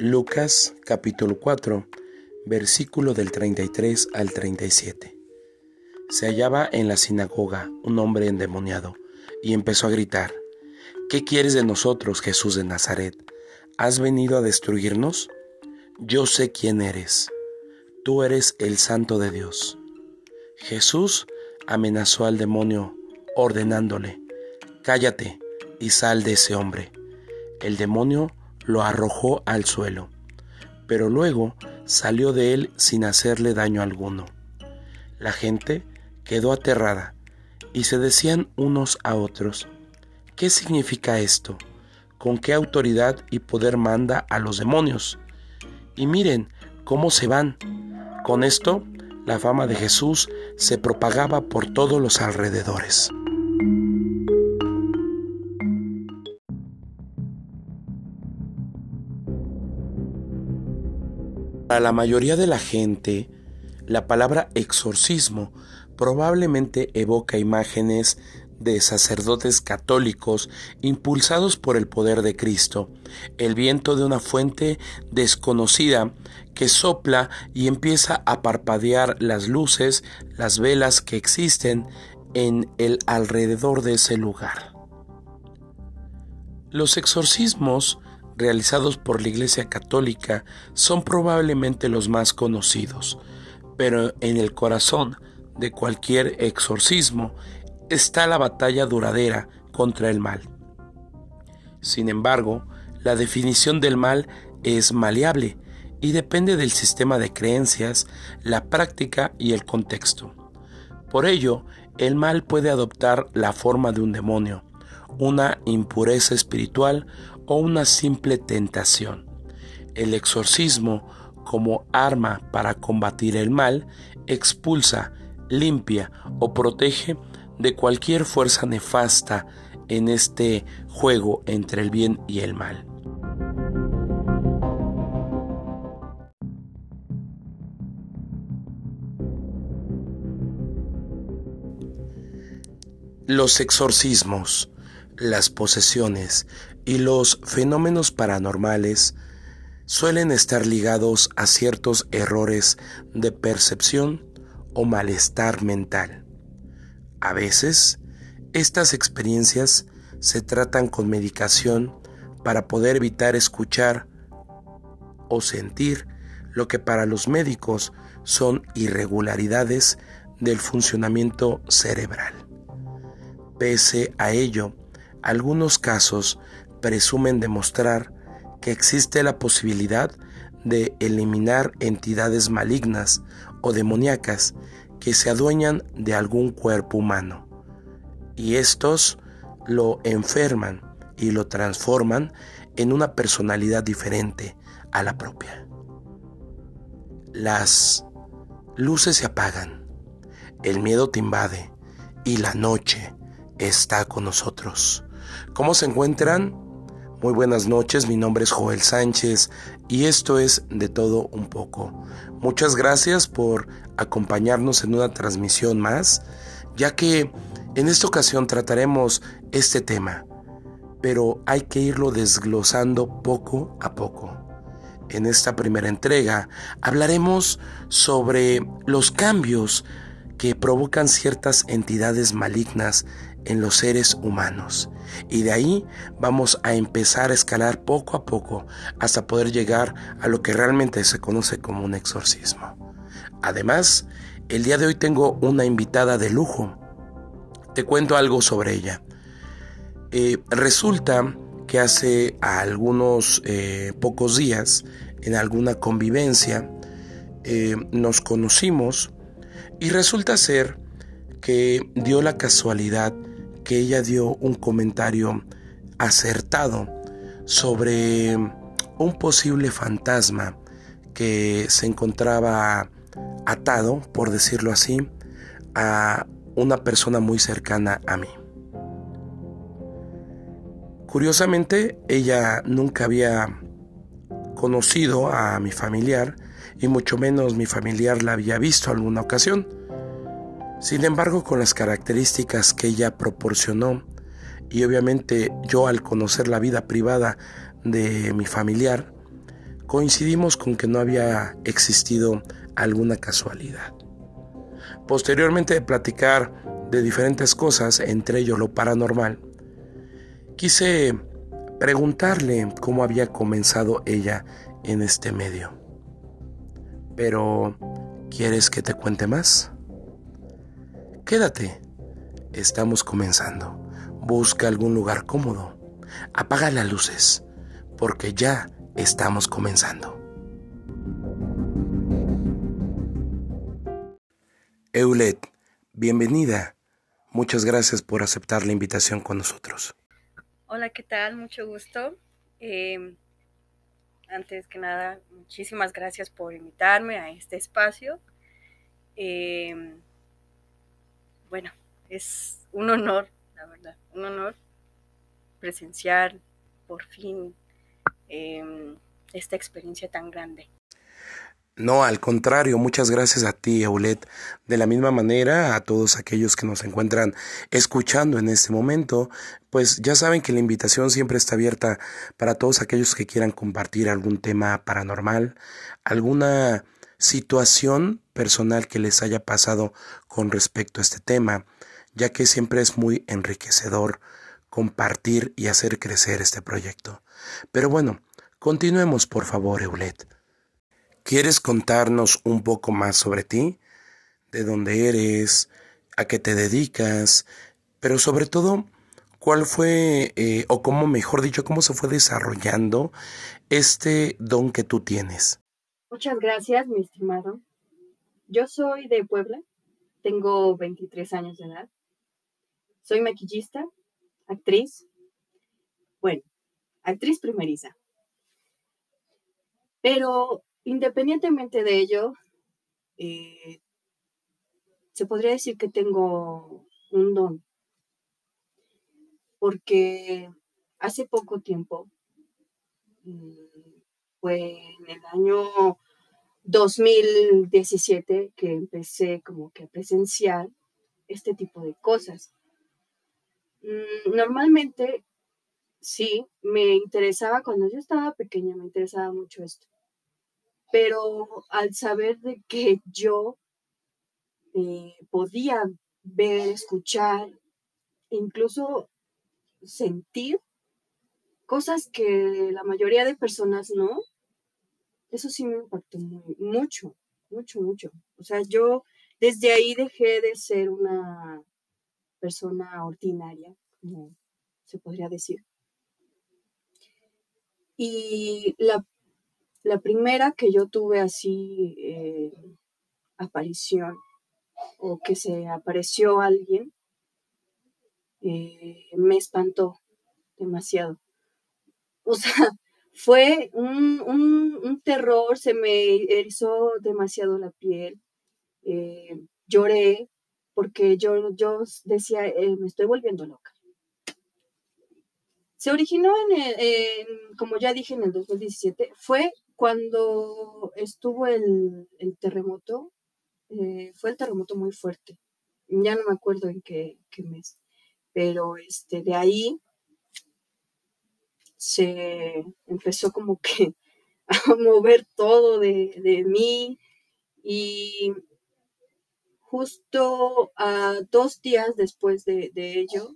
Lucas capítulo 4, versículo del 33 al 37. Se hallaba en la sinagoga un hombre endemoniado y empezó a gritar, ¿Qué quieres de nosotros, Jesús de Nazaret? ¿Has venido a destruirnos? Yo sé quién eres. Tú eres el santo de Dios. Jesús amenazó al demonio ordenándole, Cállate y sal de ese hombre. El demonio lo arrojó al suelo, pero luego salió de él sin hacerle daño alguno. La gente quedó aterrada y se decían unos a otros, ¿qué significa esto? ¿Con qué autoridad y poder manda a los demonios? Y miren cómo se van. Con esto, la fama de Jesús se propagaba por todos los alrededores. Para la mayoría de la gente, la palabra exorcismo probablemente evoca imágenes de sacerdotes católicos impulsados por el poder de Cristo, el viento de una fuente desconocida que sopla y empieza a parpadear las luces, las velas que existen en el alrededor de ese lugar. Los exorcismos realizados por la Iglesia Católica son probablemente los más conocidos, pero en el corazón de cualquier exorcismo está la batalla duradera contra el mal. Sin embargo, la definición del mal es maleable y depende del sistema de creencias, la práctica y el contexto. Por ello, el mal puede adoptar la forma de un demonio, una impureza espiritual o una simple tentación. El exorcismo, como arma para combatir el mal, expulsa, limpia o protege de cualquier fuerza nefasta en este juego entre el bien y el mal. Los exorcismos, las posesiones y los fenómenos paranormales suelen estar ligados a ciertos errores de percepción o malestar mental. A veces, estas experiencias se tratan con medicación para poder evitar escuchar o sentir lo que para los médicos son irregularidades del funcionamiento cerebral. Pese a ello, algunos casos presumen demostrar que existe la posibilidad de eliminar entidades malignas o demoníacas que se adueñan de algún cuerpo humano. Y estos lo enferman y lo transforman en una personalidad diferente a la propia. Las luces se apagan, el miedo te invade y la noche está con nosotros. ¿Cómo se encuentran? Muy buenas noches, mi nombre es Joel Sánchez y esto es De todo un poco. Muchas gracias por acompañarnos en una transmisión más, ya que en esta ocasión trataremos este tema, pero hay que irlo desglosando poco a poco. En esta primera entrega hablaremos sobre los cambios que provocan ciertas entidades malignas en los seres humanos. Y de ahí vamos a empezar a escalar poco a poco hasta poder llegar a lo que realmente se conoce como un exorcismo. Además, el día de hoy tengo una invitada de lujo. Te cuento algo sobre ella. Eh, resulta que hace algunos eh, pocos días, en alguna convivencia, eh, nos conocimos y resulta ser que dio la casualidad que ella dio un comentario acertado sobre un posible fantasma que se encontraba atado, por decirlo así, a una persona muy cercana a mí. Curiosamente, ella nunca había conocido a mi familiar y mucho menos mi familiar la había visto alguna ocasión. Sin embargo, con las características que ella proporcionó, y obviamente yo al conocer la vida privada de mi familiar, coincidimos con que no había existido alguna casualidad. Posteriormente de platicar de diferentes cosas, entre ellos lo paranormal, quise preguntarle cómo había comenzado ella en este medio. Pero, ¿quieres que te cuente más? Quédate, estamos comenzando. Busca algún lugar cómodo. Apaga las luces, porque ya estamos comenzando. Eulet, bienvenida. Muchas gracias por aceptar la invitación con nosotros. Hola, ¿qué tal? Mucho gusto. Em, antes que nada, muchísimas gracias por invitarme a este espacio. Em, bueno, es un honor, la verdad, un honor presenciar por fin em, esta experiencia tan grande. No, al contrario, muchas gracias a ti, Eulet. De la misma manera, a todos aquellos que nos encuentran escuchando en este momento, pues ya saben que la invitación siempre está abierta para todos aquellos que quieran compartir algún tema paranormal, alguna situación personal que les haya pasado con respecto a este tema, ya que siempre es muy enriquecedor compartir y hacer crecer este proyecto. Pero bueno, continuemos por favor, Eulet. ¿Quieres contarnos un poco más sobre ti? ¿De dónde eres? ¿A qué te dedicas? Pero sobre todo, ¿cuál fue, eh, o cómo, mejor dicho, cómo se fue desarrollando este don que tú tienes? Muchas gracias, mi estimado. Yo soy de Puebla, tengo 23 años de edad. Soy maquillista, actriz, bueno, actriz primeriza. Pero Independientemente de ello, eh, se podría decir que tengo un don, porque hace poco tiempo, mm, en el año 2017 que empecé como que a presenciar este tipo de cosas. Mm, normalmente, sí, me interesaba, cuando yo estaba pequeña, me interesaba mucho esto pero al saber de que yo eh, podía ver, escuchar, incluso sentir cosas que la mayoría de personas no, eso sí me impactó mucho, mucho, mucho. O sea, yo desde ahí dejé de ser una persona ordinaria, como se podría decir. Y la la primera que yo tuve así eh, aparición o que se apareció alguien, eh, me espantó demasiado. O sea, fue un, terror, se me erizó demasiado la piel, eh, lloré porque yo, yo decía, me estoy volviendo loca. Se originó en, como ya dije, en el 2017, fue cuando estuvo el, terremoto, eh, fue el terremoto muy fuerte. Ya no me acuerdo en qué, mes, pero este, de ahí se empezó como que a mover todo de, mí y justo a dos días después de, de, ello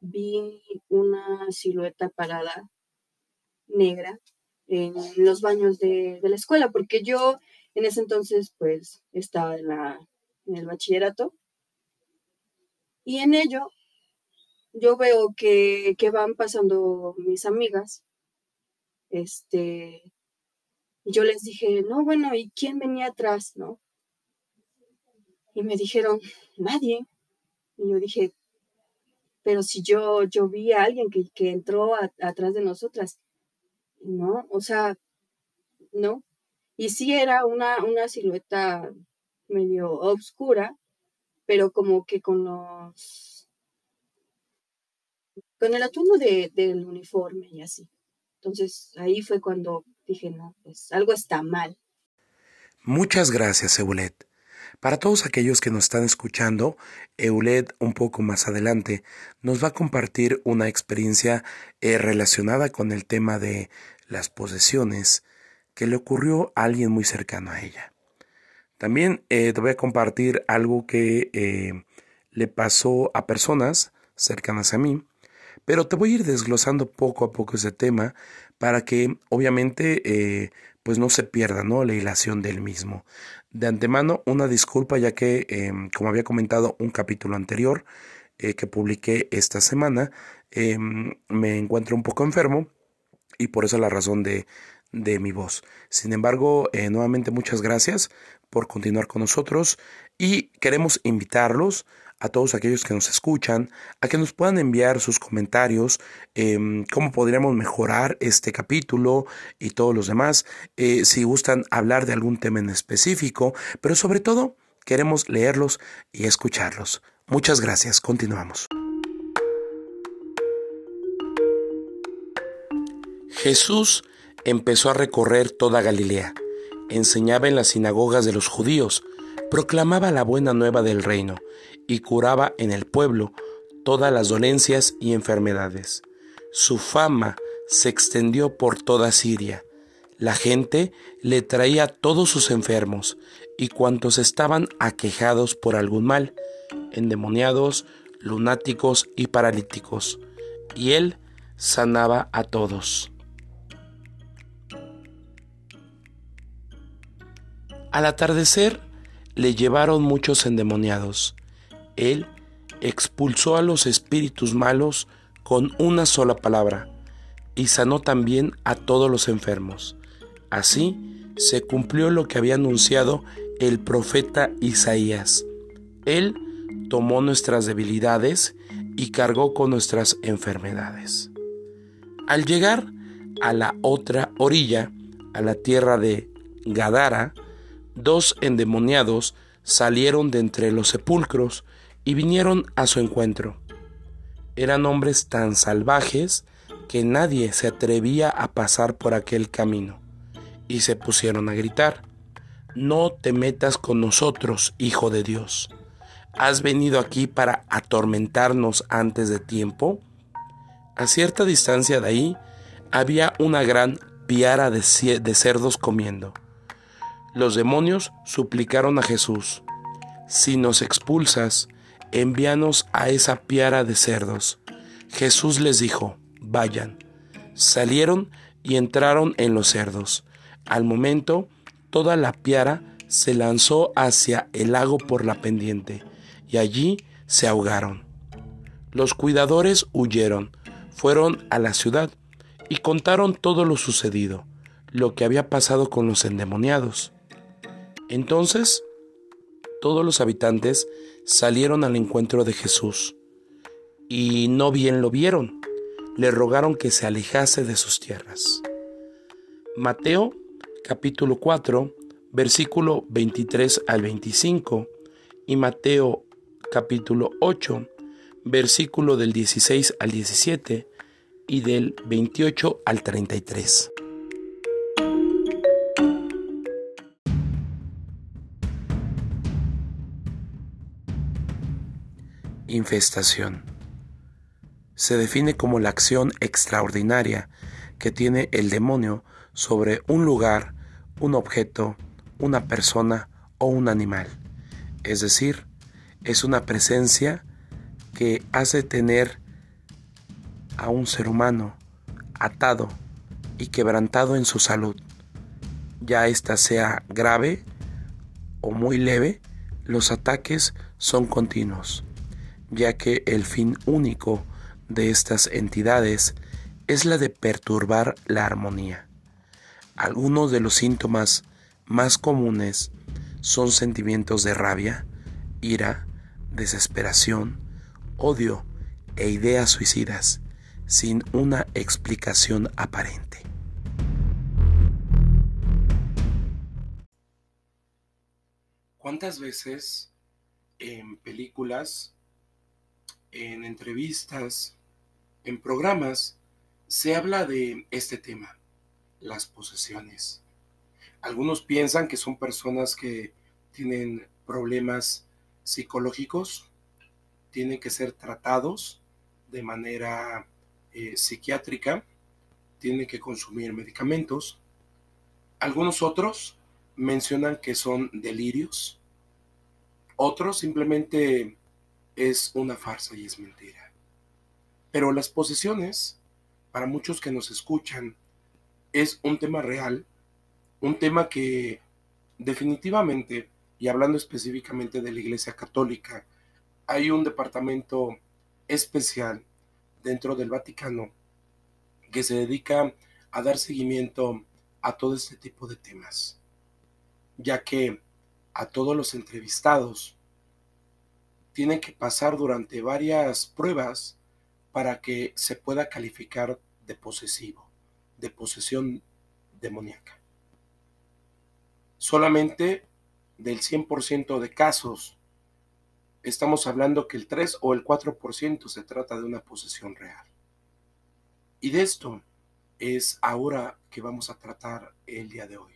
vi una silueta parada negra en los baños de, la escuela, porque yo en ese entonces pues estaba en, la, en el bachillerato. Y en ello yo veo que, que van pasando mis amigas, este, y yo les dije, no, bueno, ¿y quién venía atrás, no? Y me dijeron, nadie. Y yo dije, pero si yo, yo vi a alguien que, que entró atrás de nosotras. ¿no? O sea, ¿no? Y sí era una, una silueta medio oscura, pero como que con los... con el atuendo del uniforme y así. Entonces ahí fue cuando dije, no, pues algo está mal. Muchas gracias, Eulet. Para todos aquellos que nos están escuchando, Eulet un poco más adelante nos va a compartir una experiencia eh, relacionada con el tema de las posesiones, que le ocurrió a alguien muy cercano a ella. También eh, te voy a compartir algo que eh, le pasó a personas cercanas a mí, pero te voy a ir desglosando poco a poco ese tema para que obviamente eh, pues no se pierda ¿no? la hilación del mismo. De antemano, una disculpa ya que, em, como había comentado un capítulo anterior que publiqué esta semana, em, me encuentro un poco enfermo y por eso la razón de, de mi voz. Sin embargo, nuevamente muchas gracias por continuar con nosotros y queremos invitarlos a todos aquellos que nos escuchan a que nos puedan enviar sus comentarios, em, cómo podríamos mejorar este capítulo y todos los demás, eh, si gustan hablar de algún tema en específico, pero sobre todo queremos leerlos y escucharlos. Muchas gracias, continuamos. Jesús empezó a recorrer toda Galilea enseñaba en las sinagogas de los judíos, proclamaba la buena nueva del reino y curaba en el pueblo todas las dolencias y enfermedades. Su fama se extendió por toda Siria. La gente le traía todos sus enfermos y cuantos estaban aquejados por algún mal, endemoniados, lunáticos y paralíticos, y él sanaba a todos. Al atardecer le llevaron muchos endemoniados. Él expulsó a los espíritus malos con una sola palabra y sanó también a todos los enfermos. Así se cumplió lo que había anunciado el profeta Isaías. Él tomó nuestras debilidades y cargó con nuestras enfermedades. Al llegar a la otra orilla, a la tierra de Gadara, dos endemoniados salieron de entre los sepulcros y vinieron a su encuentro. Eran hombres tan salvajes que nadie se atrevía a pasar por aquel camino, y se pusieron a gritar, No te metas con nosotros, Hijo de Dios. ¿Has venido aquí para atormentarnos antes de tiempo? A cierta distancia de ahí había una gran piara de, cerdos comiendo. Los demonios suplicaron a Jesús, si nos expulsas, envíanos a esa piara de cerdos. Jesús les dijo, vayan. Salieron y entraron en los cerdos. Al momento, toda la piara se lanzó hacia el lago por la pendiente, y allí se ahogaron. Los cuidadores huyeron, fueron a la ciudad y contaron todo lo sucedido, lo que había pasado con los endemoniados. Entonces, todos los habitantes salieron al encuentro de Jesús, y no bien lo vieron, le rogaron que se alejase de sus tierras. Mateo capítulo 4, versículo 23 al 25, y Mateo capítulo 8, versículo del 16 al 17 y del 28 al 33. Infestación. Se define como la acción extraordinaria que tiene el demonio sobre un lugar, un objeto, una persona o un animal. Es decir, es una presencia que hace tener a un ser humano atado y quebrantado en su salud. Ya ésta sea grave o muy leve, los ataques son continuos ya que el fin único de estas entidades es la de perturbar la armonía. Algunos de los síntomas más comunes son sentimientos de rabia, ira, desesperación, odio e ideas suicidas, sin una explicación aparente. ¿Cuántas veces en películas en entrevistas, en programas, se habla de este tema, las posesiones. Algunos piensan que son personas que tienen problemas psicológicos, tienen que ser tratados de manera eh, psiquiátrica, tienen que consumir medicamentos, Algunos otros mencionan que son delirios, otros simplemente es una farsa y es mentira. Pero las posesiones, para muchos que nos escuchan, es un tema real, un tema que definitivamente, y hablando específicamente de la Iglesia Católica, hay un departamento especial dentro del Vaticano que se dedica a dar seguimiento a todo este tipo de temas, ya que a todos los entrevistados tienen que pasar durante varias pruebas para que se pueda calificar de posesivo, de posesión demoníaca. Solamente del 100% de casos estamos hablando que el 3 o el 4% se trata de una posesión real. Y de esto es ahora que vamos a tratar el día de hoy.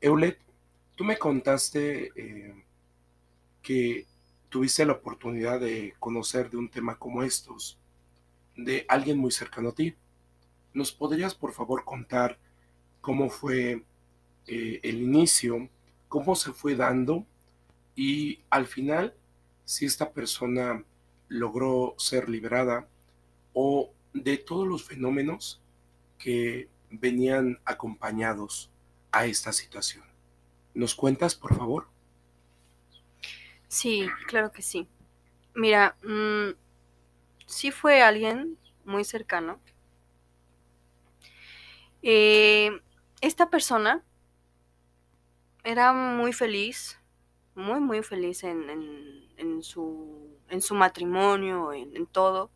Eulet, tú me contaste eh, que tuviste la oportunidad de conocer de un tema como estos, de alguien muy cercano a ti. ¿Nos podrías por favor contar cómo fue eh, el inicio, cómo se fue dando y al final si esta persona logró ser liberada o de todos los fenómenos que venían acompañados a esta situación. ¿Nos cuentas, por favor? Sí, claro que sí. Mira, mm, sí fue alguien muy cercano. Eh, esta persona era muy feliz, muy, muy feliz en, su, en su matrimonio, en, todo.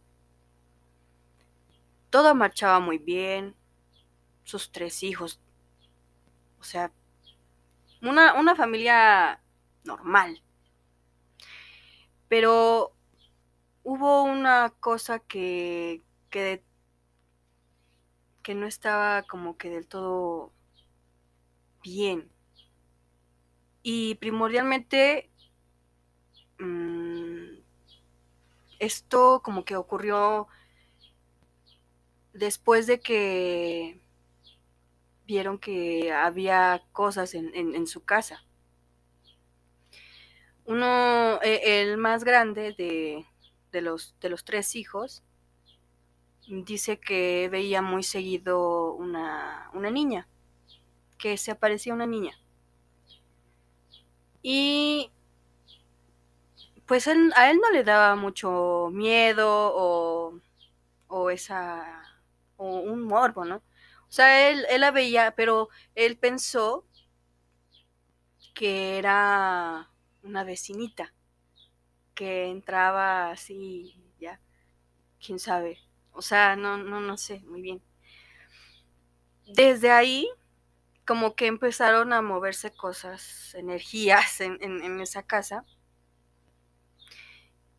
Todo marchaba muy bien, sus tres hijos, o sea, una, una familia normal. Pero hubo una cosa que, que, no estaba como que del todo bien. Y primordialmente mm, esto como que ocurrió después de que vieron que había cosas en su casa uno, e, el más grande de, los, de los tres hijos, dice que veía muy seguido una, niña, que se aparecía una niña. Y pues a él no le daba mucho miedo o, o esa, o un morbo, ¿no? O sea, él, él la veía, pero él pensó que era una vecinita que entraba así, ya, quién sabe. O sea, no, no, no sé, muy bien. Desde ahí, como que empezaron a moverse cosas, energías en, en, esa casa.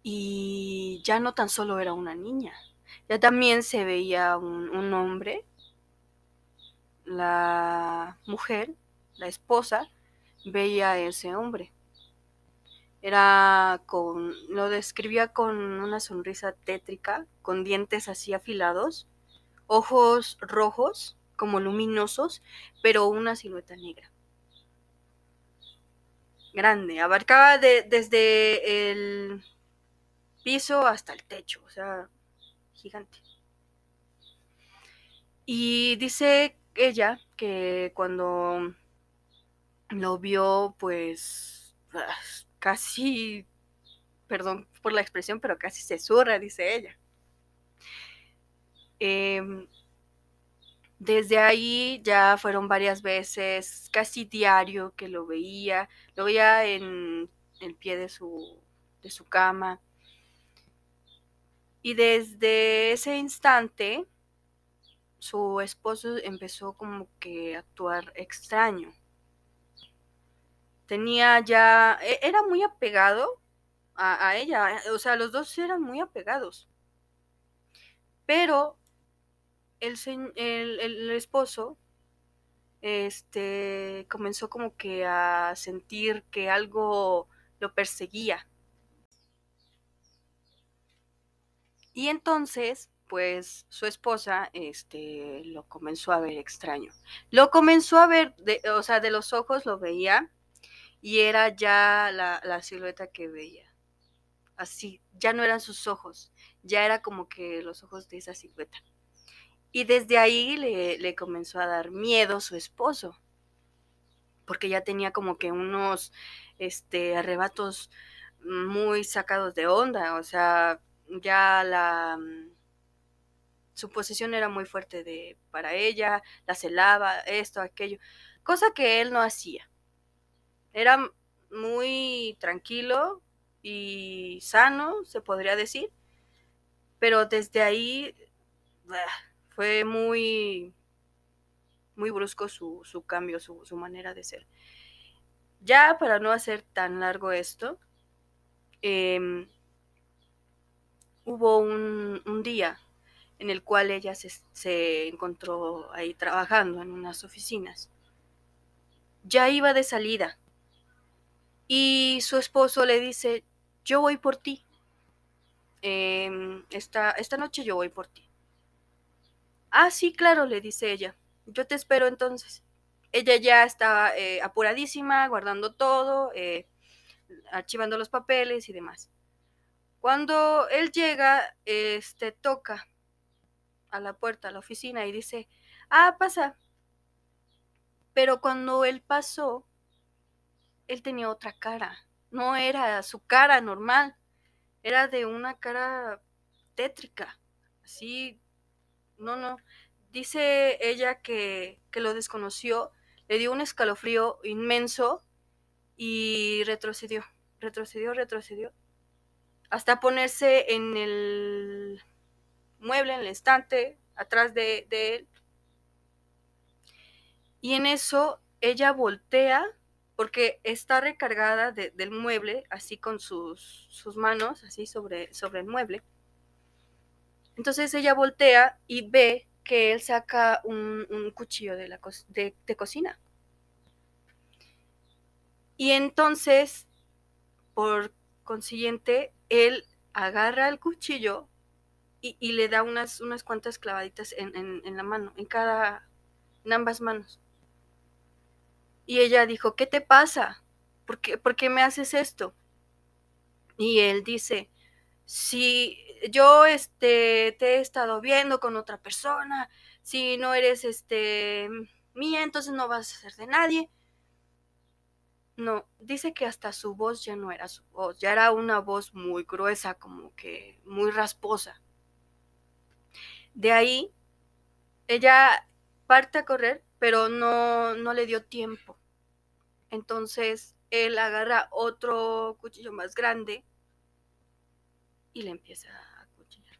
Y ya no tan solo era una niña, ya también se veía un, un hombre, la mujer, la esposa, veía a ese hombre era con, lo describía con una sonrisa tétrica, con dientes así afilados, ojos rojos, como luminosos, pero una silueta negra. Grande, abarcaba desde el piso hasta el techo, o sea, gigante. Y dice ella que cuando lo vio, pues casi, perdón por la expresión, pero casi se zurra, dice ella. Em, desde ahí ya fueron varias veces, casi diario que lo veía, lo veía en el pie de su, de su cama. Y desde ese instante, su esposo empezó como que a actuar extraño tenía ya, e, era muy apegado a, ella, o sea, los dos eran muy apegados. Pero el, el, esposo este, comenzó como que a sentir que algo lo perseguía. Y entonces, pues su esposa este, lo comenzó a ver extraño. Lo comenzó a ver, de, o sea, de los ojos lo veía y era ya la, silueta que veía. Así, ya no eran sus ojos, ya era como que los ojos de esa silueta. Y desde ahí le, comenzó a dar miedo su esposo, porque ya tenía como que unos este, arrebatos muy sacados de onda, o sea, ya la mm, su posición era muy fuerte de para ella, la celaba, esto, aquello, cosa que él no hacía. Era muy tranquilo y sano, se podría decir, pero desde ahí fue muy muy brusco su, su cambio, su, su, manera de ser. Ya para no hacer tan largo esto, eh, hubo un, un, día en el cual ella se, se encontró ahí trabajando en unas oficinas. Ya iba de salida y su esposo le dice, yo voy por ti. Eh, esta, esta noche yo voy por ti. Ah, sí, claro, le dice ella. Yo te espero entonces. Ella ya estaba eh, apuradísima, guardando todo, eh, archivando los papeles y demás. Cuando él llega, este toca a la puerta, a la oficina y dice, ah, pasa. Pero cuando él pasó, él tenía otra cara. No era su cara normal, era de una cara tétrica. Así, no, no. Dice ella que, que lo desconoció, le dio un escalofrío inmenso y retrocedió, retrocedió, retrocedió hasta ponerse en el mueble, en el estante, atrás de, de él. Y en eso ella voltea porque está recargada de, del mueble, así con sus, sus manos, así sobre, sobre, el mueble. Entonces ella voltea y ve que él saca un, un cuchillo de, la de, cocina. Y entonces, por consiguiente, él agarra el cuchillo y, y le da unas, unas cuantas clavaditas en, en, en, la mano, en cada, en ambas manos. Y ella dijo, ¿qué te pasa? ¿Por qué, ¿Por qué me haces esto? Y él dice, si yo este, te he estado viendo con otra persona, si no eres este, mía, entonces no vas a ser de nadie. No, dice que hasta su voz ya no era su voz, ya era una voz muy gruesa, como que muy rasposa. De ahí, ella parte a correr, pero no, no le dio tiempo. Entonces, él agarra otro cuchillo más grande y le empieza a cuchillar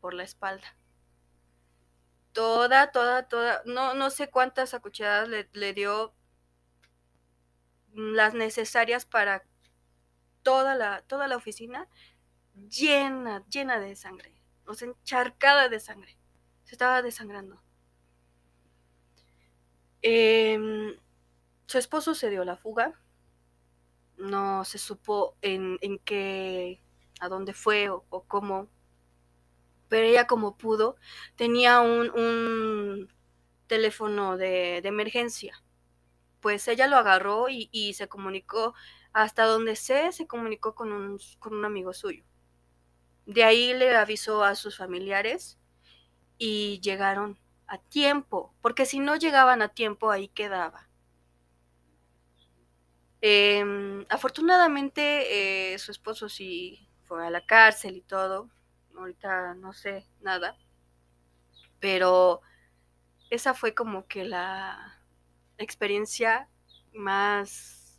por la espalda. Toda, toda, toda, no, no sé cuántas acuchilladas le, dio las necesarias para toda la, toda la oficina llena, llena de sangre, o sea, encharcada de sangre. Se estaba desangrando. Eh, su esposo se dio la fuga. No se supo en, en qué, a dónde fue o, cómo. Pero ella como pudo, tenía un, un teléfono de, de emergencia pues ella lo agarró y, y, se comunicó, hasta donde sé, se comunicó con un, con un amigo suyo. De ahí le avisó a sus familiares y llegaron a tiempo, porque si no llegaban a tiempo, ahí quedaba. Eh, afortunadamente, eh, su esposo sí fue a la cárcel y todo. Ahorita no sé nada. Pero esa fue como que la, experiencia más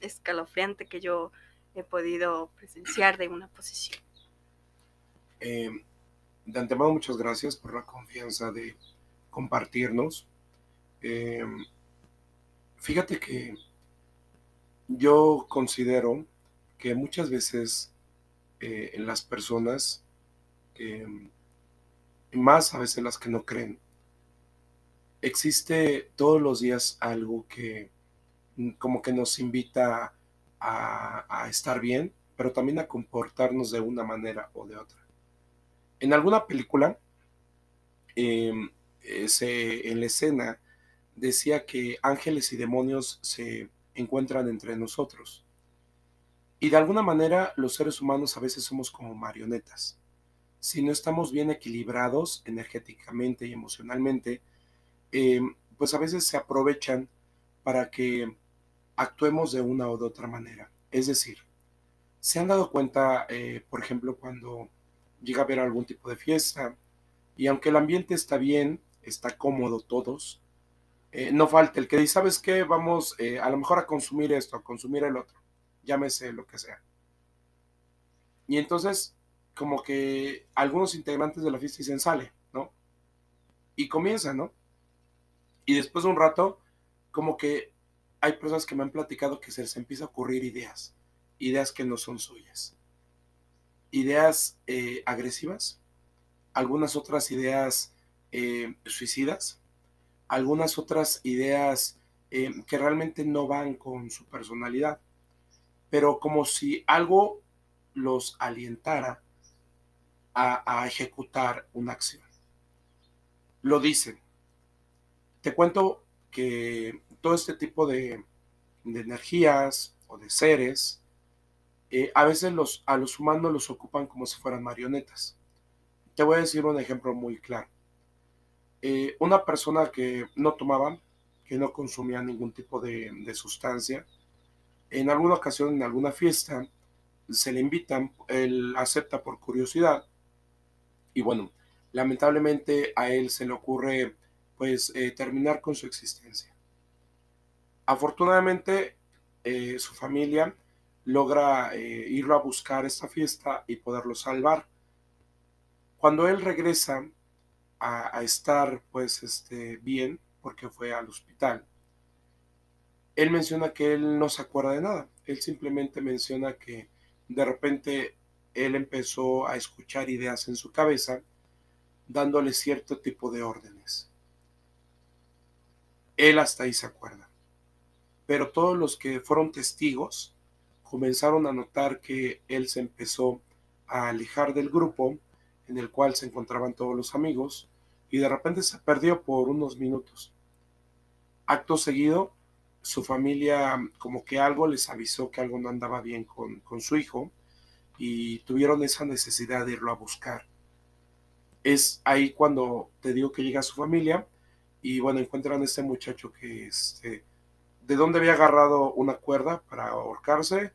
escalofriante que yo he podido presenciar de una posición. Eh, de antemano, muchas gracias por la confianza de compartirnos. Eh, fíjate que yo considero que muchas veces eh, en las personas, eh, más a veces las que no creen, existe todos los días algo que mm, como que nos invita a, estar bien, pero también a comportarnos de una manera o de otra. En alguna película, em, en la escena, decía que ángeles y demonios se encuentran entre nosotros. Y de alguna manera los seres humanos a veces somos como marionetas. Si no estamos bien equilibrados energéticamente y emocionalmente, em, pues a veces se aprovechan para que actuemos de una o de otra manera. Es decir, se han dado cuenta, eh, por ejemplo, cuando llega a haber algún tipo de fiesta y aunque el ambiente está bien, está cómodo todos, eh, no falta el que dice, ¿sabes qué? Vamos eh, a lo mejor a consumir esto, a consumir el otro, llámese lo que sea. Y entonces, como que algunos integrantes de la fiesta dicen, sale, ¿no? Y comienza, ¿no? Y después de un rato, como que hay personas que me han platicado que se les empieza a ocurrir ideas, ideas que no son suyas. Ideas eh, agresivas, algunas otras ideas suicidas, algunas otras ideas eh, que realmente no van con su personalidad, pero como si algo los alientara a, ejecutar una acción. Lo dicen. Te cuento que todo este tipo de, energías o de seres, eh, a veces los, a los humanos los ocupan como si fueran marionetas. Te voy a decir un ejemplo muy claro. Eh, una persona que no tomaba, que no consumía ningún tipo de, sustancia, en alguna ocasión, en alguna fiesta, se le invitan, él acepta por curiosidad y bueno, lamentablemente a él se le ocurre pues eh, terminar con su existencia. Afortunadamente eh, su familia logra irlo a buscar esta fiesta y poderlo salvar. Cuando él regresa a, estar pues este, bien porque fue al hospital. Él menciona que él no se acuerda de nada. Él simplemente menciona que de repente él empezó a escuchar ideas en su cabeza, dándole cierto tipo de órdenes. Él hasta ahí se acuerda. Pero todos los que fueron testigos comenzaron a notar que él se empezó a alejar del grupo en el cual se encontraban todos los amigos y de repente se perdió por unos minutos. Acto seguido, su familia como que algo les avisó que algo no andaba bien con, su hijo y tuvieron esa necesidad de irlo a buscar. Es ahí cuando te digo que llega su familia y bueno, encuentran a este muchacho que este, de dónde había agarrado una cuerda para ahorcarse,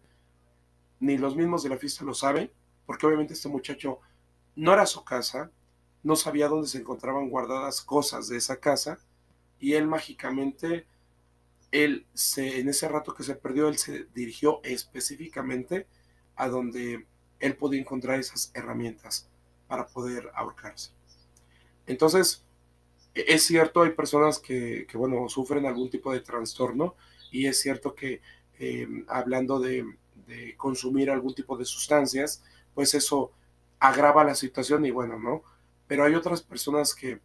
ni los mismos de la fiesta lo saben, porque obviamente este muchacho no era su casa, no sabía dónde se encontraban guardadas cosas de esa casa y él mágicamente, él se, en ese rato que se perdió, él se dirigió específicamente a donde él podía encontrar esas herramientas para poder ahorcarse. Entonces, e, es cierto, hay personas que, bueno, sufren algún tipo de trastorno y es cierto que eh, hablando de consumir algún tipo de sustancias, pues eso agrava la situación y bueno, ¿no? Pero hay otras personas que,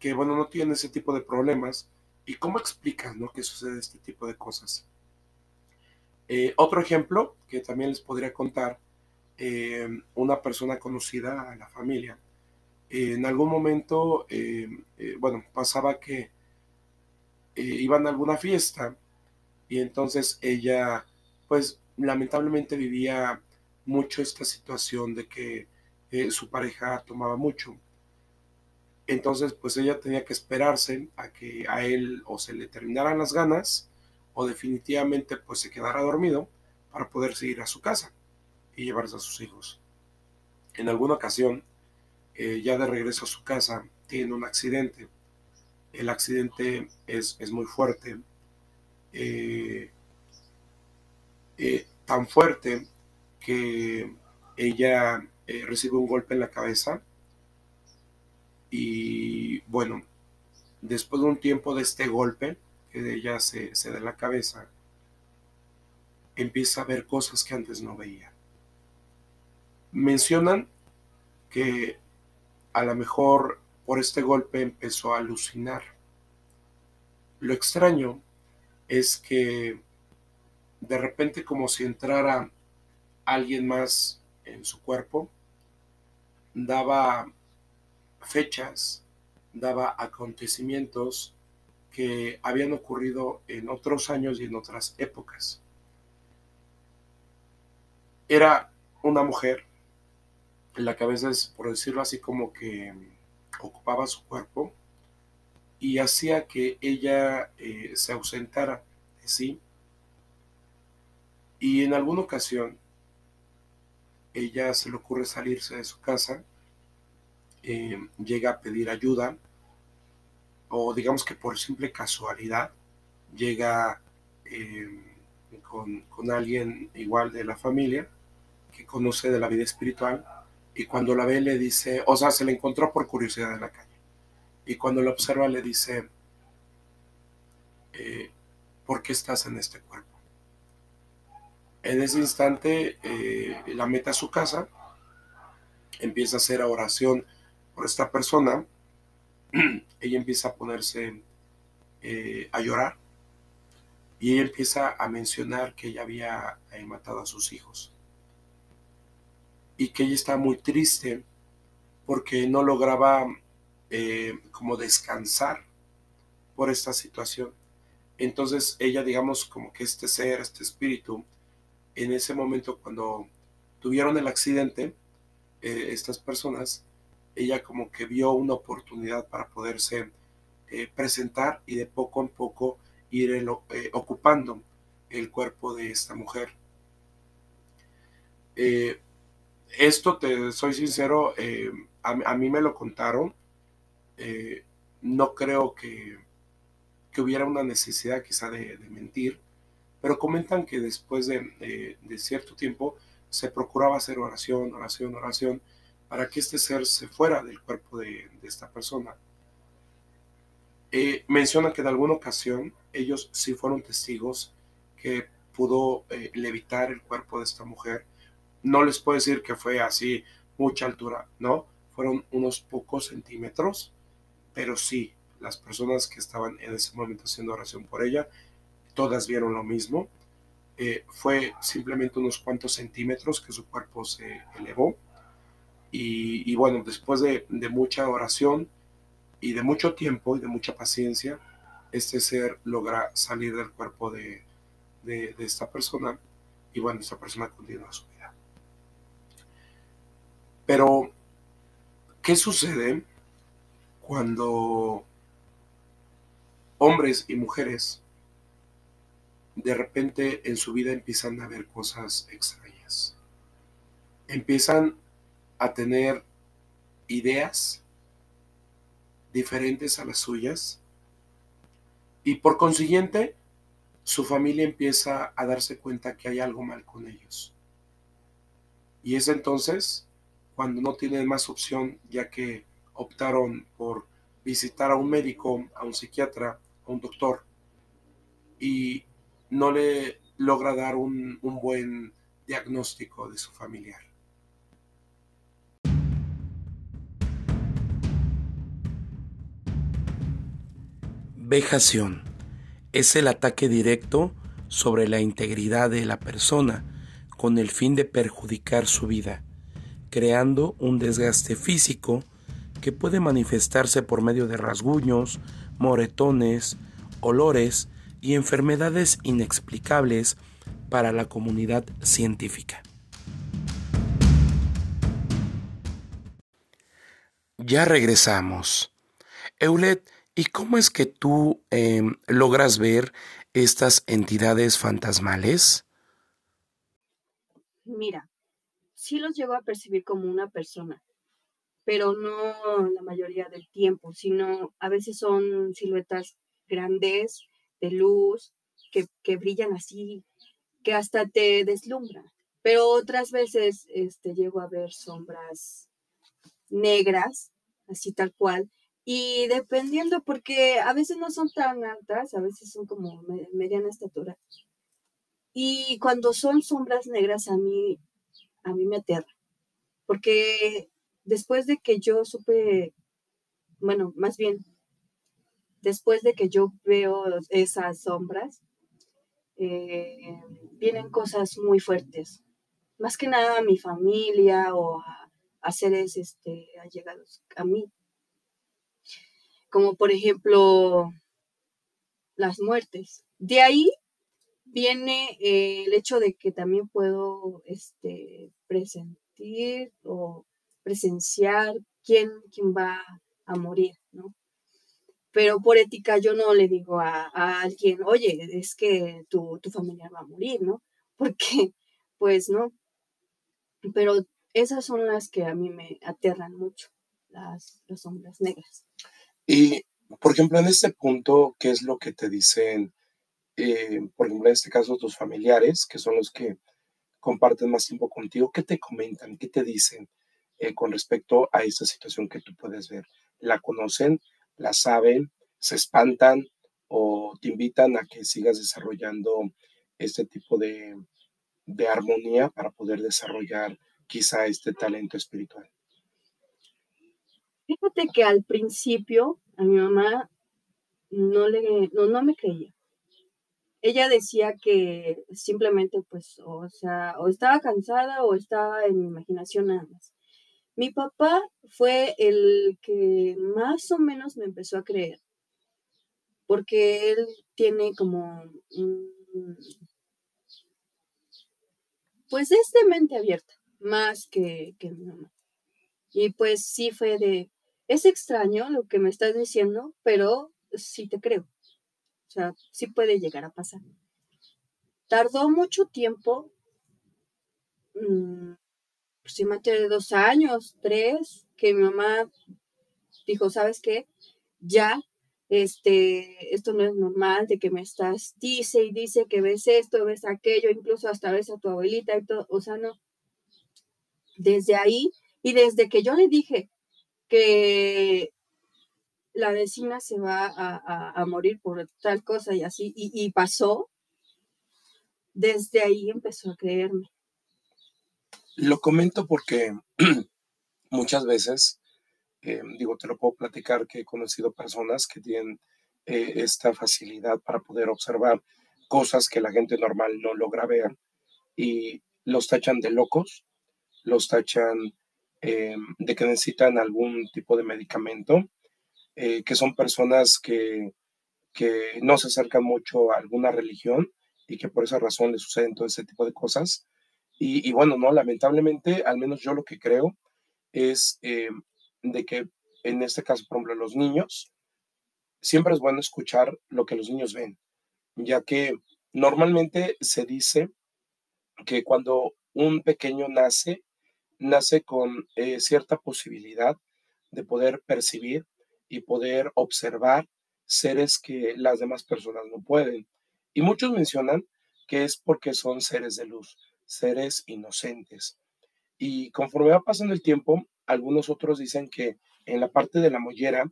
que bueno, no tienen ese tipo de problemas. ¿Y cómo explicas, ¿no? que sucede este tipo de cosas? Eh, otro ejemplo que también les podría contar, eh, una persona conocida a la familia, eh, en algún momento, bueno, pasaba que iban a alguna fiesta y entonces ella, pues lamentablemente vivía mucho esta situación de que su pareja tomaba mucho. Entonces, pues ella tenía que esperarse a que a él o se le terminaran las ganas o definitivamente pues se quedara dormido para poder seguir a su casa y llevarse a sus hijos. En alguna ocasión, eh, ya de regreso a su casa, tiene un accidente. El accidente es, muy fuerte. Eh, eh, tan fuerte que ella eh, recibe un golpe en la cabeza y bueno, después de un tiempo de este golpe, que ella se, se da la cabeza, empieza a ver cosas que antes no veía. Mencionan que a lo mejor por este golpe empezó a alucinar. Lo extraño es que de repente como si entrara alguien más en su cuerpo, daba fechas, daba acontecimientos que habían ocurrido en otros años y en otras épocas. Era una mujer en la que a veces, por decirlo así, como que ocupaba su cuerpo y hacía que ella eh, se ausentara de sí. Y en alguna ocasión, ella se le ocurre salirse de su casa, eh, llega a pedir ayuda, o digamos que por simple casualidad, llega eh, con, con alguien igual de la familia, que conoce de la vida espiritual, y cuando la ve le dice, o sea, se la encontró por curiosidad en la calle. Y cuando la observa le dice, eh, ¿por qué estás en este cuerpo? En ese instante eh, la mete a su casa, empieza a hacer oración por esta persona, ella empieza a ponerse eh, a llorar. Y ella empieza a mencionar que ella había matado a sus hijos. Y que ella estaba muy triste porque no lograba eh, como descansar por esta situación. Entonces ella, digamos, como que este ser, este espíritu, en ese momento cuando tuvieron el accidente, eh, estas personas, ella como que vio una oportunidad para poderse eh, presentar y de poco en poco ir ocupando el cuerpo de esta mujer esto, te soy sincero, eh, a, mí me lo contaron. Eh, no creo que, que, hubiera una necesidad quizá de, mentir, pero comentan que después de, cierto tiempo se procuraba hacer oración, oración, oración, para que este ser se fuera del cuerpo de, esta persona. Eh, mencionan que en alguna ocasión ellos sí fueron testigos que pudo levitar el cuerpo de esta mujer no les puedo decir que fue así mucha altura, no, fueron unos pocos centímetros, pero sí, las personas que estaban en ese momento haciendo oración por ella, todas vieron lo mismo. Eh, fue simplemente unos cuantos centímetros que su cuerpo se elevó. Y, bueno, después de, mucha oración y de mucho tiempo y de mucha paciencia, este ser logra salir del cuerpo de, de esta persona y bueno, esta persona continúa su vida. Pero, ¿qué sucede cuando hombres y mujeres de repente en su vida empiezan a ver cosas extrañas? Empiezan a tener ideas diferentes a las suyas y por consiguiente su familia empieza a darse cuenta que hay algo mal con ellos. Y es entonces cuando no tienen más opción, ya que optaron por visitar a un médico, a un psiquiatra, a un doctor, y no le logra dar un, un buen diagnóstico de su familiar. Vejación es el ataque directo sobre la integridad de la persona con el fin de perjudicar su vida creando un desgaste físico que puede manifestarse por medio de rasguños, moretones, olores y enfermedades inexplicables para la comunidad científica. Ya regresamos. Eulet, ¿y cómo es que tú em, logras ver estas entidades fantasmales? Mira, sí los llego a percibir como una persona, pero no la mayoría del tiempo, sino a veces son siluetas grandes, de luz, que, brillan así, que hasta te deslumbran. Pero otras veces este, llego a ver sombras negras, así tal cual, y dependiendo, porque a veces no son tan altas, a veces son como mediana estatura. Y cuando son sombras negras, a mí a mí me aterra, porque después de que yo supe, bueno, más bien, después de que yo veo esas sombras, eh, vienen cosas muy fuertes, más que nada a mi familia o a, seres este, allegados a mí. Como por ejemplo las muertes. De ahí viene eh, el hecho de que también puedo este, presentir o presenciar quién, quién va a morir, ¿no? Pero por ética yo no le digo a, alguien, oye, es que tu, tu familiar va a morir, ¿no? Porque, pues, ¿no? Pero esas son las que a mí me aterran mucho, las, las sombras negras. Y, por ejemplo, en este punto, ¿qué es lo que te dicen, eh, por ejemplo, en este caso, tus familiares, que son los que comparten más tiempo contigo? ¿Qué te comentan? ¿Qué te dicen eh, con respecto a esta situación que tú puedes ver? ¿La conocen? ¿La saben? ¿Se espantan? ¿O te invitan a que sigas desarrollando este tipo de, de armonía para poder desarrollar quizá este talento espiritual? Fíjate que al principio a mi mamá no, le, no, me creía. Ella decía que simplemente, pues, o sea, o estaba cansada o estaba en mi imaginación nada más. Mi papá fue el que más o menos me empezó a creer, porque él tiene como, pues es de mente abierta más que, mi mamá. Y pues sí fue de, es extraño lo que me estás diciendo, pero sí te creo. O sea, sí puede llegar a pasar. Tardó mucho tiempo, mmm, de dos años, tres, que mi mamá dijo, ¿sabes qué? Ya, este, esto no es normal, de que me estás, dice y dice que ves esto, ves aquello, incluso hasta ves a tu abuelita y todo, o sea, no, desde ahí y desde que yo le dije que la vecina se va a, morir por tal cosa y así, y, pasó, desde ahí empezó a creerme. Lo comento porque muchas veces, eh, digo, te lo puedo platicar que he conocido personas que tienen eh, esta facilidad para poder observar cosas que la gente normal no logra ver y los tachan de locos los tachan eh, de que necesitan algún tipo de medicamento, eh, que son personas que, que no se acercan mucho a alguna religión y que por esa razón les suceden todo ese tipo de cosas. Y, bueno, no, lamentablemente, al menos yo lo que creo es eh, de que en este caso, por ejemplo, los niños, siempre es bueno escuchar lo que los niños ven, ya que normalmente se dice que cuando un pequeño nace, nace con eh, cierta posibilidad de poder percibir y poder observar seres que las demás personas no pueden. Y muchos mencionan que es porque son seres de luz, seres inocentes. Y conforme va pasando el tiempo, algunos otros dicen que en la parte de la mollera,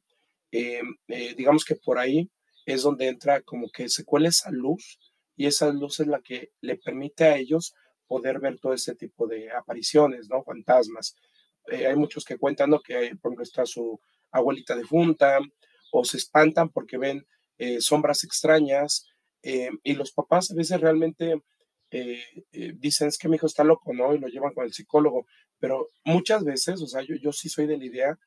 eh, eh, digamos que por ahí es donde entra como que se cuela esa luz y esa luz es la que le permite a ellos poder ver todo ese tipo de apariciones, ¿no? Fantasmas. Eh, hay muchos que cuentan, ¿no? Que, por ejemplo, está su abuelita defunta o se espantan porque ven sombras extrañas y los papás a veces realmente dicen, es que mi hijo está loco, ¿no? Y lo llevan con el psicólogo, pero muchas veces, o sea, yo, yo sí soy de la idea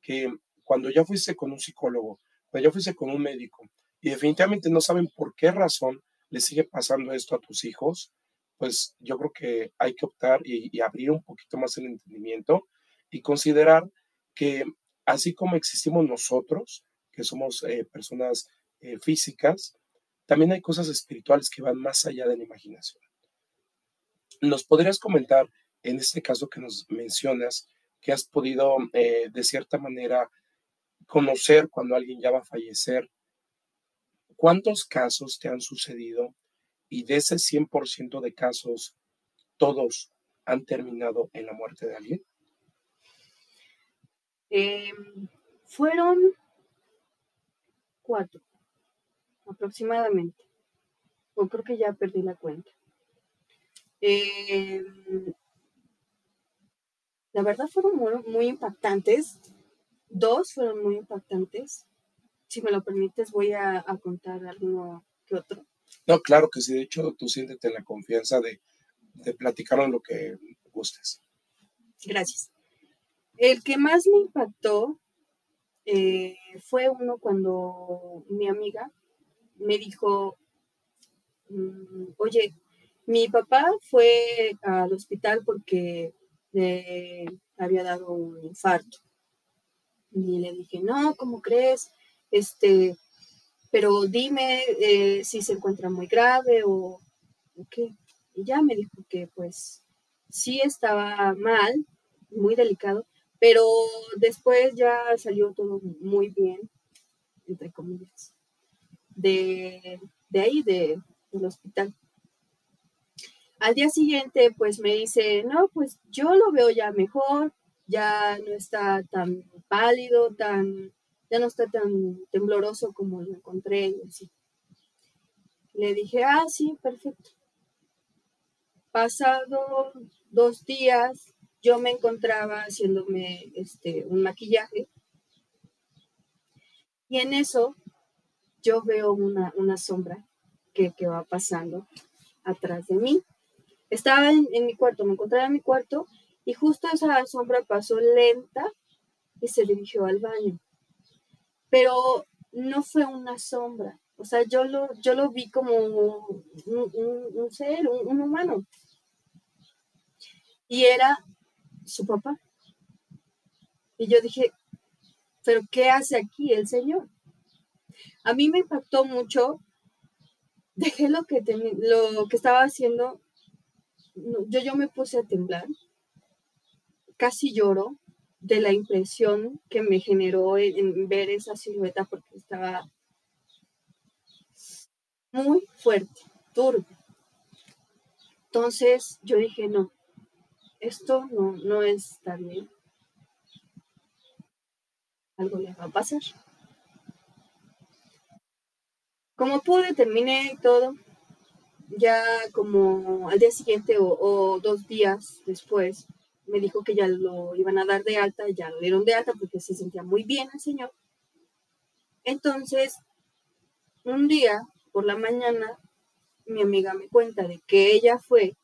que cuando ya fuiste con un psicólogo, cuando ya fuiste con un médico y definitivamente no saben por qué razón le sigue pasando esto a tus hijos, pues yo creo que hay que optar y, abrir un poquito más el entendimiento y considerar que así como existimos nosotros, que somos eh, personas eh, físicas, también hay cosas espirituales que van más allá de la imaginación. ¿Nos podrías comentar, en este caso que nos mencionas, que has podido eh, de cierta manera conocer cuando alguien ya va a fallecer? ¿Cuántos casos te han sucedido y de ese 100% de casos, todos han terminado en la muerte de alguien? Em, fueron cuatro, aproximadamente. O creo que ya perdí la cuenta. Em, la verdad fueron muy, impactantes. Dos fueron muy impactantes. Si me lo permites, voy a, a contar alguno que otro. No, claro que sí. De hecho, tú siéntete la confianza de, de platicar lo que gustes. Gracias. El que más me impactó eh, fue uno cuando mi amiga me dijo, mm, oye, mi papá fue al hospital porque le había dado un infarto. Y le dije, no, ¿cómo crees? Este, pero dime eh, si se encuentra muy grave o, qué. Y ya me dijo que pues sí estaba mal, muy delicado, pero después ya salió todo muy bien, entre comillas, de, ahí, de, del hospital. Al día siguiente, pues me dice, no, pues yo lo veo ya mejor, ya no está tan pálido, tan, ya no está tan tembloroso como lo encontré y así. Le dije, ah, sí, perfecto. Pasado dos días, yo me encontraba haciéndome este, un maquillaje y en eso yo veo una, sombra que, va pasando atrás de mí. Estaba en, mi cuarto, me encontraba en mi cuarto y justo esa sombra pasó lenta y se dirigió al baño. Pero no fue una sombra, o sea, yo lo, yo lo vi como un, ser, un humano. Y era su papá. Y yo dije, pero ¿qué hace aquí el Señor? A mí me impactó mucho. Dejé lo que, lo que estaba haciendo. Yo, yo me puse a temblar. Casi lloro de la impresión que me generó en, ver esa silueta porque estaba muy fuerte, turbio. Entonces yo dije, no, esto no, no está bien. Algo le va a pasar. Como pude, terminé todo. Ya como al día siguiente o, dos días después, me dijo que ya lo iban a dar de alta, ya lo dieron de alta porque se sentía muy bien el señor. Entonces, un día por la mañana, mi amiga me cuenta de que ella fue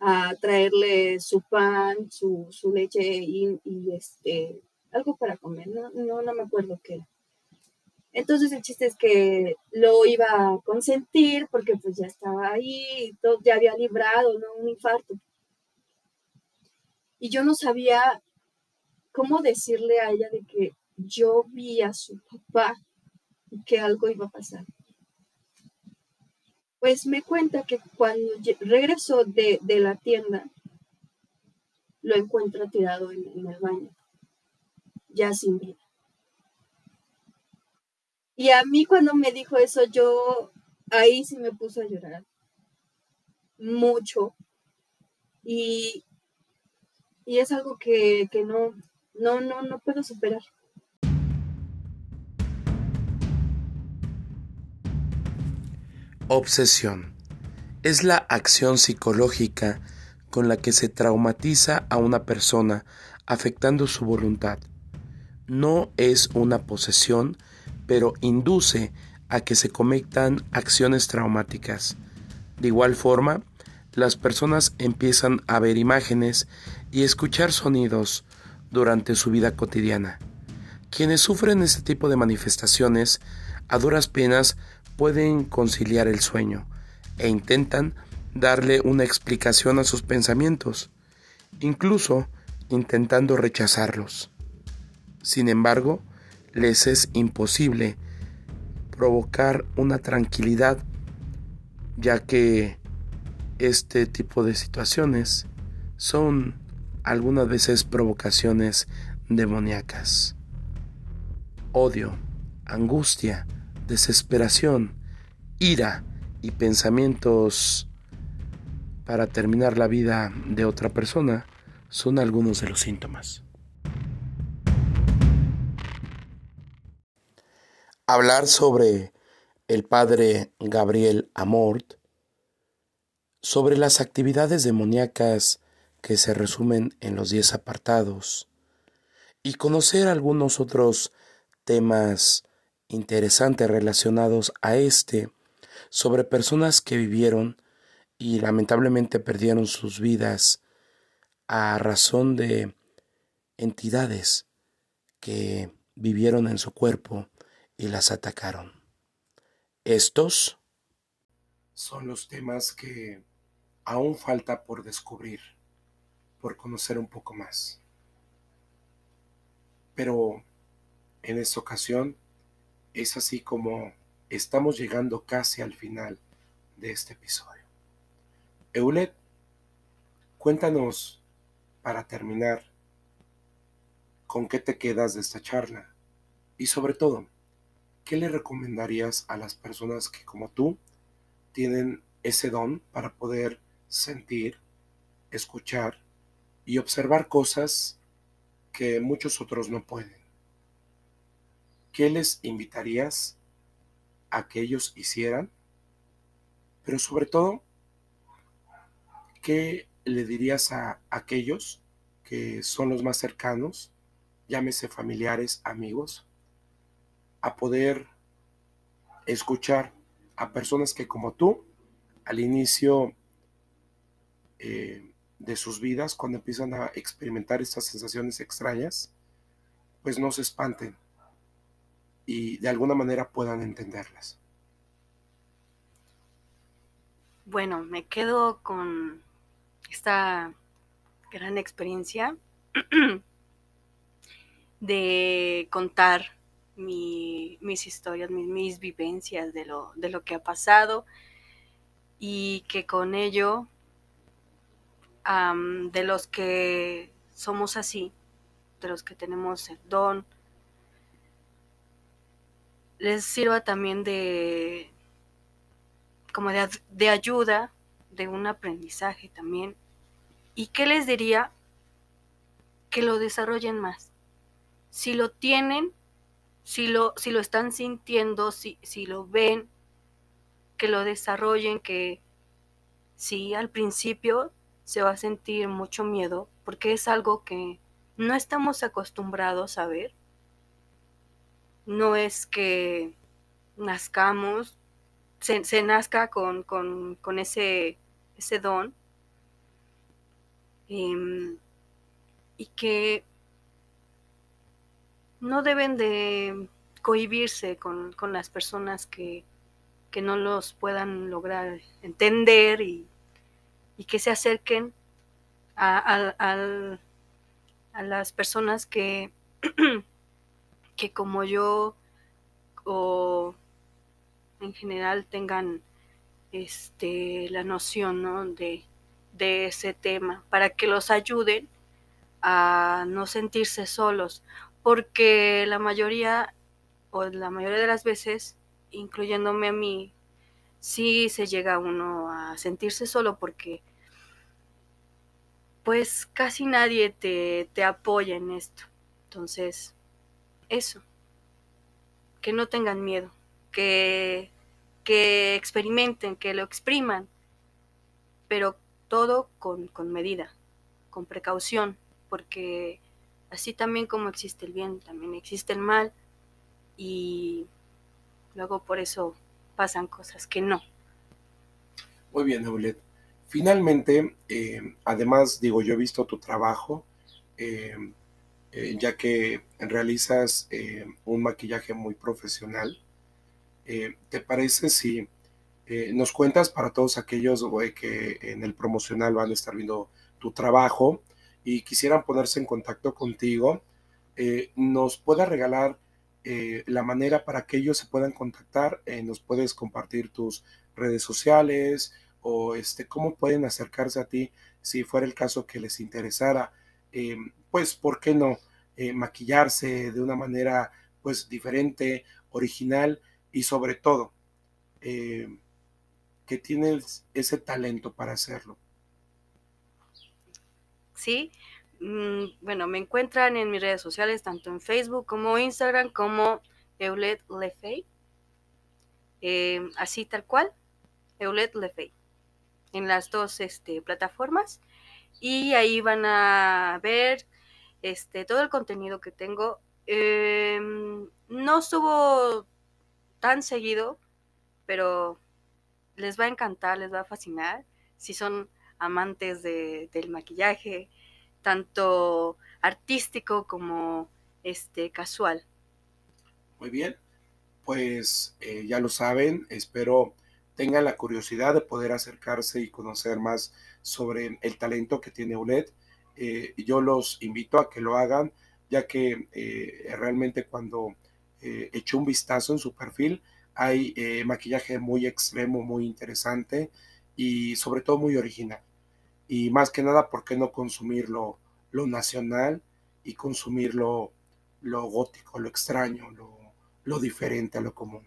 a traerle su pan, su, leche y, este, algo para comer, no, no, me acuerdo qué Entonces el chiste es que lo iba a consentir porque pues ya estaba ahí, todo, ya había librado ¿no? un infarto. Y yo no sabía cómo decirle a ella de que yo vi a su papá y que algo iba a pasar. Pues me cuenta que cuando regresó de, la tienda, lo encuentra tirado en, el baño, ya sin vida. Y a mí cuando me dijo eso, yo ahí sí me puse a llorar mucho. Y, y es algo que, que no, no, no, no puedo superar. Obsesión. Es la acción psicológica con la que se traumatiza a una persona afectando su voluntad. No es una posesión, pero induce a que se cometan acciones traumáticas. De igual forma, las personas empiezan a ver imágenes y escuchar sonidos durante su vida cotidiana. Quienes sufren este tipo de manifestaciones a duras penas pueden conciliar el sueño e intentan darle una explicación a sus pensamientos, incluso intentando rechazarlos. Sin embargo, les es imposible provocar una tranquilidad, ya que este tipo de situaciones son algunas veces provocaciones demoníacas. Odio, angustia, desesperación, ira y pensamientos para terminar la vida de otra persona son algunos de los síntomas. Hablar sobre el padre Gabriel Amort, sobre las actividades demoníacas que se resumen en los diez apartados, y conocer algunos otros temas interesantes relacionados a este sobre personas que vivieron y lamentablemente perdieron sus vidas a razón de entidades que vivieron en su cuerpo y las atacaron. Estos son los temas que aún falta por descubrir, por conocer un poco más. Pero en esta ocasión es así como estamos llegando casi al final de este episodio. Eulet, cuéntanos para terminar con qué te quedas de esta charla y sobre todo, ¿qué le recomendarías a las personas que como tú tienen ese don para poder sentir, escuchar y observar cosas que muchos otros no pueden? ¿Qué les invitarías a que ellos hicieran? Pero sobre todo, ¿qué le dirías a aquellos que son los más cercanos, llámese familiares, amigos, a poder escuchar a personas que como tú, al inicio eh, de sus vidas, cuando empiezan a experimentar estas sensaciones extrañas, pues no se espanten, y de alguna manera puedan entenderlas. Bueno, me quedo con esta gran experiencia de contar mis historias, mis, vivencias de lo, de lo que ha pasado y que con ello, de los que somos así, de los que tenemos el don, les sirva también de como de, ayuda, de un aprendizaje también. ¿Y qué les diría? Que lo desarrollen más. Si lo tienen, si lo, si lo están sintiendo, si, si lo ven, que lo desarrollen, que sí, al principio se va a sentir mucho miedo, porque es algo que no estamos acostumbrados a ver. No es que nazcamos, se, nazca con, ese, ese, don. Em, y que no deben de cohibirse con, las personas que, no los puedan lograr entender y, que se acerquen a, a las personas que que como yo o en general tengan este, la noción de, ese tema para que los ayuden a no sentirse solos porque la mayoría o la mayoría de las veces incluyéndome a mí sí se llega uno a sentirse solo porque pues casi nadie te, te apoya en esto. Entonces eso, que no tengan miedo, que, que experimenten, que lo expriman, pero todo con, con medida, con precaución, porque así también como existe el bien, también existe el mal, y luego por eso pasan cosas que no. Muy bien, Eulet. Finalmente, eh, además, digo, yo he visto tu trabajo, eh, eh, ya que realizas un maquillaje muy profesional. ¿Te parece si nos cuentas para todos aquellos que en el promocional van a estar viendo tu trabajo y quisieran ponerse en contacto contigo, nos puedas regalar la manera para que ellos se puedan contactar? nos puedes compartir tus redes sociales o este, cómo pueden acercarse a ti si fuera el caso que les interesara pues, ¿por qué no? Eh, maquillarse de una manera, pues, diferente, original y sobre todo, eh, que tienes ese talento para hacerlo. Sí, mm, bueno, me encuentran en mis redes sociales, tanto en Facebook como Instagram, como Eulet Lefey. Eh, así tal cual, Eulet Lefey. En las dos este, plataformas. Y ahí van a ver este, todo el contenido que tengo. Em, no subo tan seguido, pero les va a encantar, les va a fascinar. Si son amantes del maquillaje, tanto artístico como este casual. Muy bien, pues eh, ya lo saben, espero tengan la curiosidad de poder acercarse y conocer más sobre el talento que tiene ULED. Eh, yo los invito a que lo hagan, ya que eh, realmente cuando echo un vistazo en su perfil, hay maquillaje muy extremo, muy interesante y sobre todo muy original. Y más que nada, ¿por qué no consumir lo, nacional y consumir lo, gótico, lo extraño, lo, lo diferente a lo común?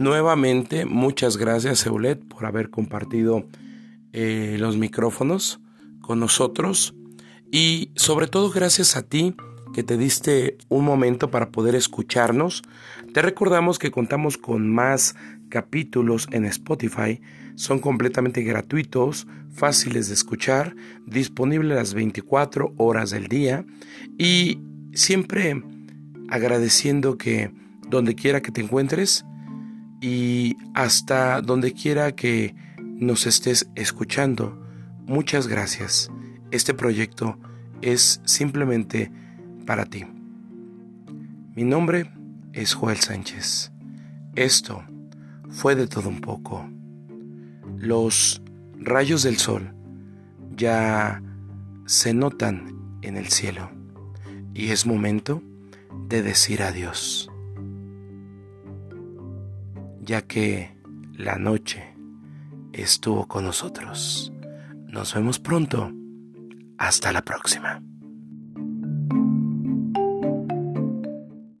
Nuevamente, muchas gracias Eulet por haber compartido eh, los micrófonos con nosotros y sobre todo gracias a ti que te diste un momento para poder escucharnos. Te recordamos que contamos con más capítulos en Spotify. Son completamente gratuitos, fáciles de escuchar, disponibles las 24 horas del día y siempre agradeciendo que donde quiera que te encuentres y hasta donde quiera que nos estés escuchando, muchas gracias. Este proyecto es simplemente para ti. Mi nombre es Joel Sánchez. Esto fue de todo un poco. Los rayos del sol ya se notan en el cielo y es momento de decir adiós, ya que la noche estuvo con nosotros. Nos vemos pronto. Hasta la próxima.